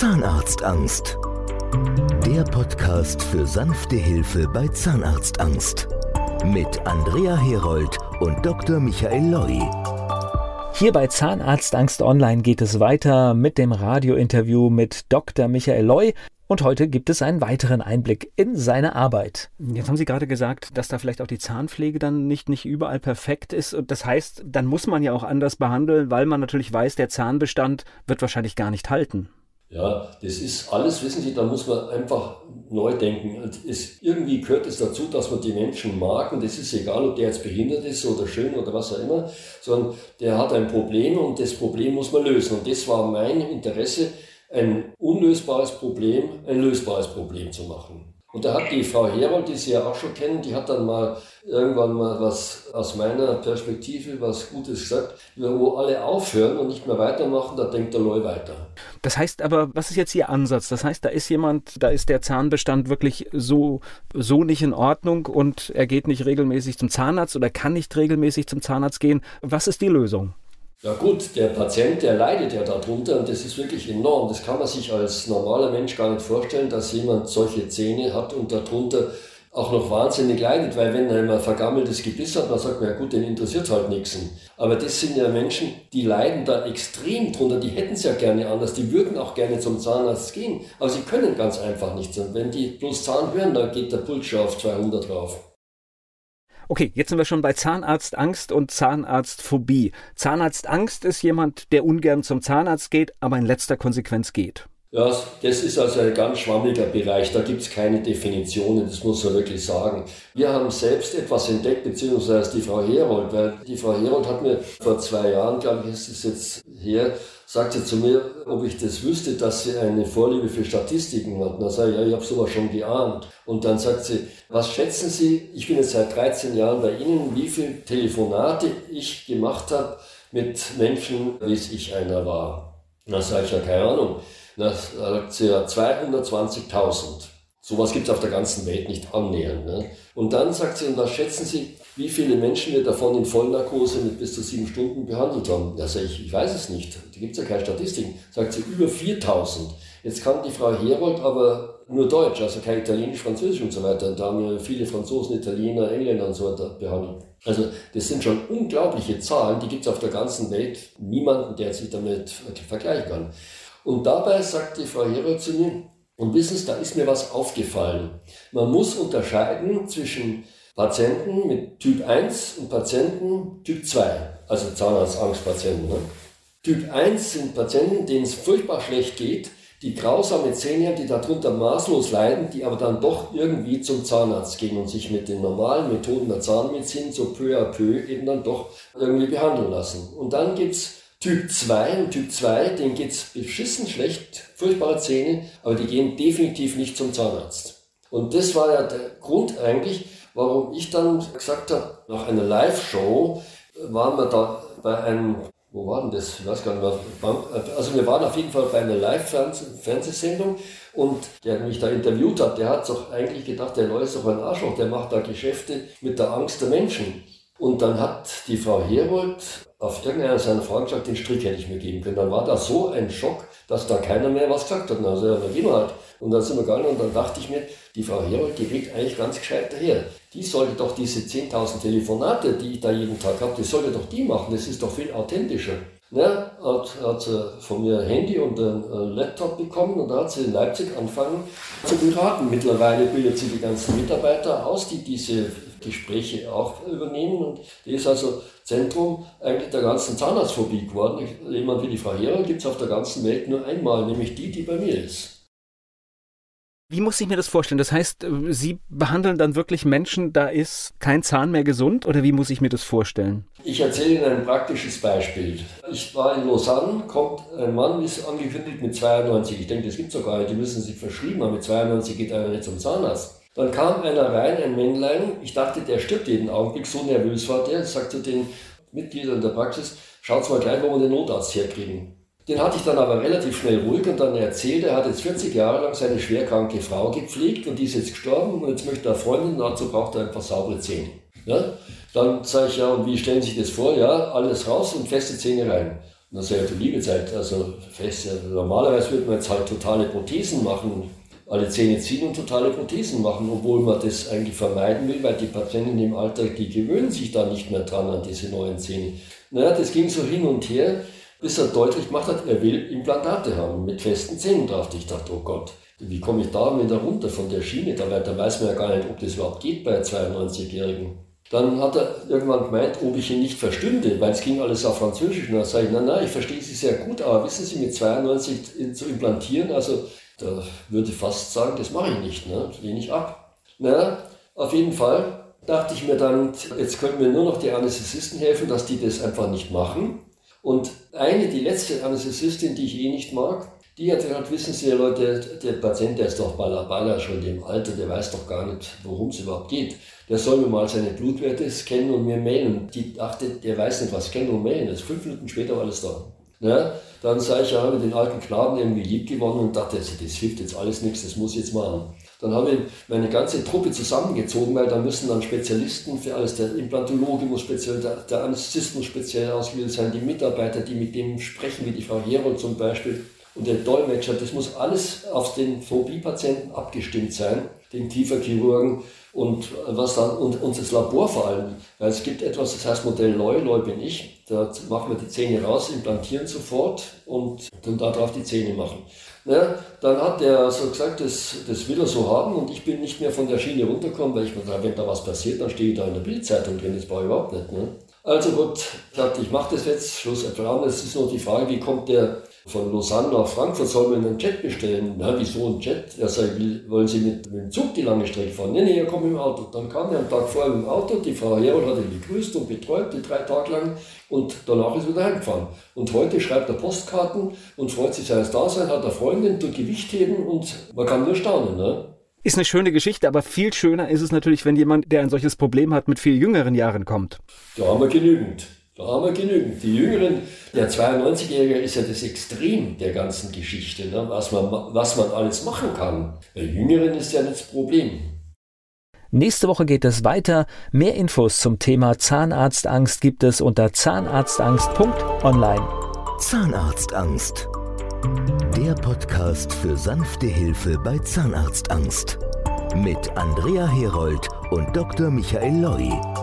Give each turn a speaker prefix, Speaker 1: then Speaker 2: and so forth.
Speaker 1: Zahnarztangst. Der Podcast für sanfte Hilfe bei Zahnarztangst. Mit Andrea Herold und Dr. Michael Loi.
Speaker 2: Hier bei Zahnarztangst Online geht es weiter mit dem Radiointerview mit Dr. Michael Loi. Und heute gibt es einen weiteren Einblick in seine Arbeit. Jetzt haben Sie gerade gesagt, dass da vielleicht auch die Zahnpflege dann nicht, nicht überall perfekt ist. Und das heißt, dann muss man ja auch anders behandeln, weil man natürlich weiß, der Zahnbestand wird wahrscheinlich gar nicht halten.
Speaker 3: Ja, das ist alles, wissen Sie, da muss man einfach neu denken. Es, irgendwie gehört es dazu, dass man die Menschen mag und es ist egal, ob der jetzt behindert ist oder schön oder was auch immer, sondern der hat ein Problem und das Problem muss man lösen. Und das war mein Interesse, ein unlösbares Problem ein lösbares Problem zu machen. Und da hat die Frau Herold, die Sie ja auch schon kennen, die hat dann mal irgendwann mal was aus meiner Perspektive, was Gutes gesagt, wo alle aufhören und nicht mehr weitermachen, da denkt der Leu weiter.
Speaker 2: Das heißt aber, was ist jetzt Ihr Ansatz? Das heißt, da ist jemand, da ist der Zahnbestand wirklich so, so nicht in Ordnung und er geht nicht regelmäßig zum Zahnarzt oder kann nicht regelmäßig zum Zahnarzt gehen. Was ist die Lösung?
Speaker 3: Ja gut, der Patient, der leidet ja darunter und das ist wirklich enorm. Das kann man sich als normaler Mensch gar nicht vorstellen, dass jemand solche Zähne hat und darunter auch noch wahnsinnig leidet, weil wenn er ein vergammeltes Gebiss hat, dann sagt man, ja gut, den interessiert halt nichts. Aber das sind ja Menschen, die leiden da extrem drunter, die hätten es ja gerne anders, die würden auch gerne zum Zahnarzt gehen, aber sie können ganz einfach nicht. Und wenn die bloß Zahn hören, dann geht der Puls schon auf 200 drauf.
Speaker 2: Okay, jetzt sind wir schon bei Zahnarztangst und Zahnarztphobie. Zahnarztangst ist jemand, der ungern zum Zahnarzt geht, aber in letzter Konsequenz geht.
Speaker 3: Ja, das ist also ein ganz schwammiger Bereich, da gibt es keine Definitionen, das muss man wirklich sagen. Wir haben selbst etwas entdeckt, beziehungsweise die Frau Herold, weil die Frau Herold hat mir vor zwei Jahren, glaube ich, ist es jetzt her, sagte zu mir, ob ich das wüsste, dass sie eine Vorliebe für Statistiken hat. Dann sage ich, ja, ich habe sowas schon geahnt. Und dann sagt sie, was schätzen Sie, ich bin jetzt seit 13 Jahren bei Ihnen, wie viele Telefonate ich gemacht habe mit Menschen, wie es ich einer war. Dann sage ich, ja, keine Ahnung. Dann sagt sie, ja, 220.000. Sowas gibt es auf der ganzen Welt nicht annähernd. Ne? Und dann sagt sie, und was schätzen Sie, wie viele Menschen wir davon in Vollnarkose mit bis zu sieben Stunden behandelt haben. Da sage ich, ich weiß es nicht. Da gibt es ja keine Statistiken. Sagt sie, über 4000. Jetzt kann die Frau Herold aber nur Deutsch, also kein Italienisch, Französisch und so weiter. Und da haben wir viele Franzosen, Italiener, Engländer und so weiter behandelt. Also das sind schon unglaubliche Zahlen, die gibt es auf der ganzen Welt. Niemanden, der sich damit vergleichen kann. Und dabei sagt die Frau mir, und wissen Sie, da ist mir was aufgefallen. Man muss unterscheiden zwischen Patienten mit Typ 1 und Patienten Typ 2, also Zahnarztangstpatienten. Ne? Typ 1 sind Patienten, denen es furchtbar schlecht geht, die grausame Zähne haben, die darunter maßlos leiden, die aber dann doch irgendwie zum Zahnarzt gehen und sich mit den normalen Methoden der Zahnmedizin so peu à peu eben dann doch irgendwie behandeln lassen. Und dann gibt's Typ 2 und Typ 2, denen geht's beschissen schlecht, furchtbare Zähne, aber die gehen definitiv nicht zum Zahnarzt. Und das war ja der Grund eigentlich, warum ich dann gesagt habe, nach einer Live-Show waren wir da bei einem, wo war denn das? Ich weiß gar nicht mehr. Also wir waren auf jeden Fall bei einer Live-Fernsehsendung und der mich da interviewt hat, der hat doch eigentlich gedacht, der Leute ist doch ein Arschloch, der macht da Geschäfte mit der Angst der Menschen. Und dann hat die Frau Herold auf irgendeiner seiner Fragen gesagt, den Strick hätte ich mir geben können. Dann war da so ein Schock, dass da keiner mehr was gesagt hat. Also ja, dann gehen wir halt. Und dann sind wir gegangen und dann dachte ich mir, die Frau Herold, die regt eigentlich ganz gescheit daher. Die sollte doch diese 10.000 Telefonate, die ich da jeden Tag habe, die sollte doch die machen. Das ist doch viel authentischer. Ne, hat, hat sie von mir ein Handy und einen Laptop bekommen und da hat sie in Leipzig angefangen zu beraten. Mittlerweile bildet sie die ganzen Mitarbeiter aus, die diese Gespräche auch übernehmen und die ist also Zentrum eigentlich der ganzen Zahnarztphobie geworden. Jemand wie die Frau Herold gibt es auf der ganzen Welt nur einmal, nämlich die, die bei mir ist.
Speaker 2: Wie muss ich mir das vorstellen? Das heißt, äh, Sie behandeln dann wirklich Menschen, da ist kein Zahn mehr gesund oder wie muss ich mir das vorstellen?
Speaker 3: Ich erzähle Ihnen ein praktisches Beispiel. Ich war in Lausanne, kommt ein Mann, ist angekündigt mit 92. Ich denke, das gibt es sogar nicht, die müssen sich verschrieben haben. Mit 92 geht einer nicht zum Zahnarzt. Dann kam einer rein, ein Männlein. Ich dachte, der stirbt jeden Augenblick, so nervös war der. Sagte den Mitgliedern der Praxis, schaut mal gleich, wo wir den Notarzt herkriegen. Den hatte ich dann aber relativ schnell ruhig und dann erzählt, er hat jetzt 40 Jahre lang seine schwerkranke Frau gepflegt und die ist jetzt gestorben und jetzt möchte er Freundin, dazu braucht er einfach saubere Zähne. Ja? Dann sage ich, ja, und wie stellen Sie sich das vor? Ja, alles raus und feste Zähne rein. Und dann sage ich, du liebe Zeit, also fest, normalerweise würde man jetzt halt totale Prothesen machen, alle Zähne ziehen und totale Prothesen machen, obwohl man das eigentlich vermeiden will, weil die Patienten im Alter, die gewöhnen sich da nicht mehr dran an diese neuen Zähne. Naja, das ging so hin und her, bis er deutlich gemacht hat, er will Implantate haben mit festen Zähnen drauf. Ich dachte, oh Gott, wie komme ich da wieder runter von der Schiene? Da, da weiß man ja gar nicht, ob das überhaupt geht bei 92-Jährigen. Dann hat er irgendwann gemeint, ob ich ihn nicht verstünde, weil es ging alles auf Französisch. Und dann sage ich, nein, nein, ich verstehe Sie sehr gut, aber wissen Sie, mit 92 zu implantieren, also da würde ich fast sagen, das mache ich nicht, ne? lehne ich ab. Na, auf jeden Fall dachte ich mir dann, jetzt können mir nur noch die Anästhesisten helfen, dass die das einfach nicht machen. Und eine, die letzte Anästhesistin, die ich eh nicht mag, die hat gesagt, wissen Sie, Leute, der Patient, der ist doch balla schon im Alter, der weiß doch gar nicht, worum es überhaupt geht. Der soll mir mal seine Blutwerte scannen und mir mailen. Die dachte, der weiß nicht, was scannen und mailen ist. Fünf Minuten später war alles da. Ja, dann sei ich ja mit den alten Knaben irgendwie lieb gewonnen und dachte, also, das hilft jetzt alles nichts, das muss ich jetzt machen. Dann habe ich meine ganze Truppe zusammengezogen, weil da müssen dann Spezialisten für alles, der Implantologe muss speziell, der, der Anästhesist muss speziell ausgebildet sein, die Mitarbeiter, die mit dem sprechen, wie die Frau Herold zum Beispiel, und der Dolmetscher, das muss alles auf den Phobie-Patienten abgestimmt sein, den Kieferchirurgen und was dann, und, und das Labor vor allem. Weil es gibt etwas, das heißt Modell Loy, Loy bin ich, da machen wir die Zähne raus, implantieren sofort und dann darauf die Zähne machen. Ja, dann hat der so gesagt, das, das will er so haben und ich bin nicht mehr von der Schiene runtergekommen, weil ich mir dachte, wenn da was passiert, dann stehe ich da in der Bildzeitung drin, das war überhaupt nicht. Ne? Also gut, ich ich mache das jetzt, Schluss an. Es ist nur die Frage, wie kommt der von Lausanne nach Frankfurt, soll man einen Jet bestellen? Na, wieso ein Jet? Er sagt, wollen Sie mit, mit dem Zug die lange Strecke fahren? Nee, nee, er kommt mit dem Auto. Dann kam er am Tag vorher mit dem Auto, die Frau Herold hat ihn begrüßt und betreut, die drei Tage lang, und danach ist er wieder heimgefahren. Und heute schreibt er Postkarten und freut sich seines Daseins, hat eine Freundin, tut Gewicht heben und man kann nur staunen. Ne?
Speaker 2: Ist eine schöne Geschichte, aber viel schöner ist es natürlich, wenn jemand, der ein solches Problem hat, mit viel jüngeren Jahren kommt.
Speaker 3: Da haben wir genügend. Da haben wir genügend. Die Jüngeren, der 92-Jährige ist ja das Extrem der ganzen Geschichte, ne? was, man, was man alles machen kann. Bei Jüngeren ist ja nicht das Problem.
Speaker 2: Nächste Woche geht es weiter. Mehr Infos zum Thema Zahnarztangst gibt es unter zahnarztangst.online.
Speaker 1: Zahnarztangst der Podcast für sanfte Hilfe bei Zahnarztangst. Mit Andrea Herold und Dr. Michael Loi.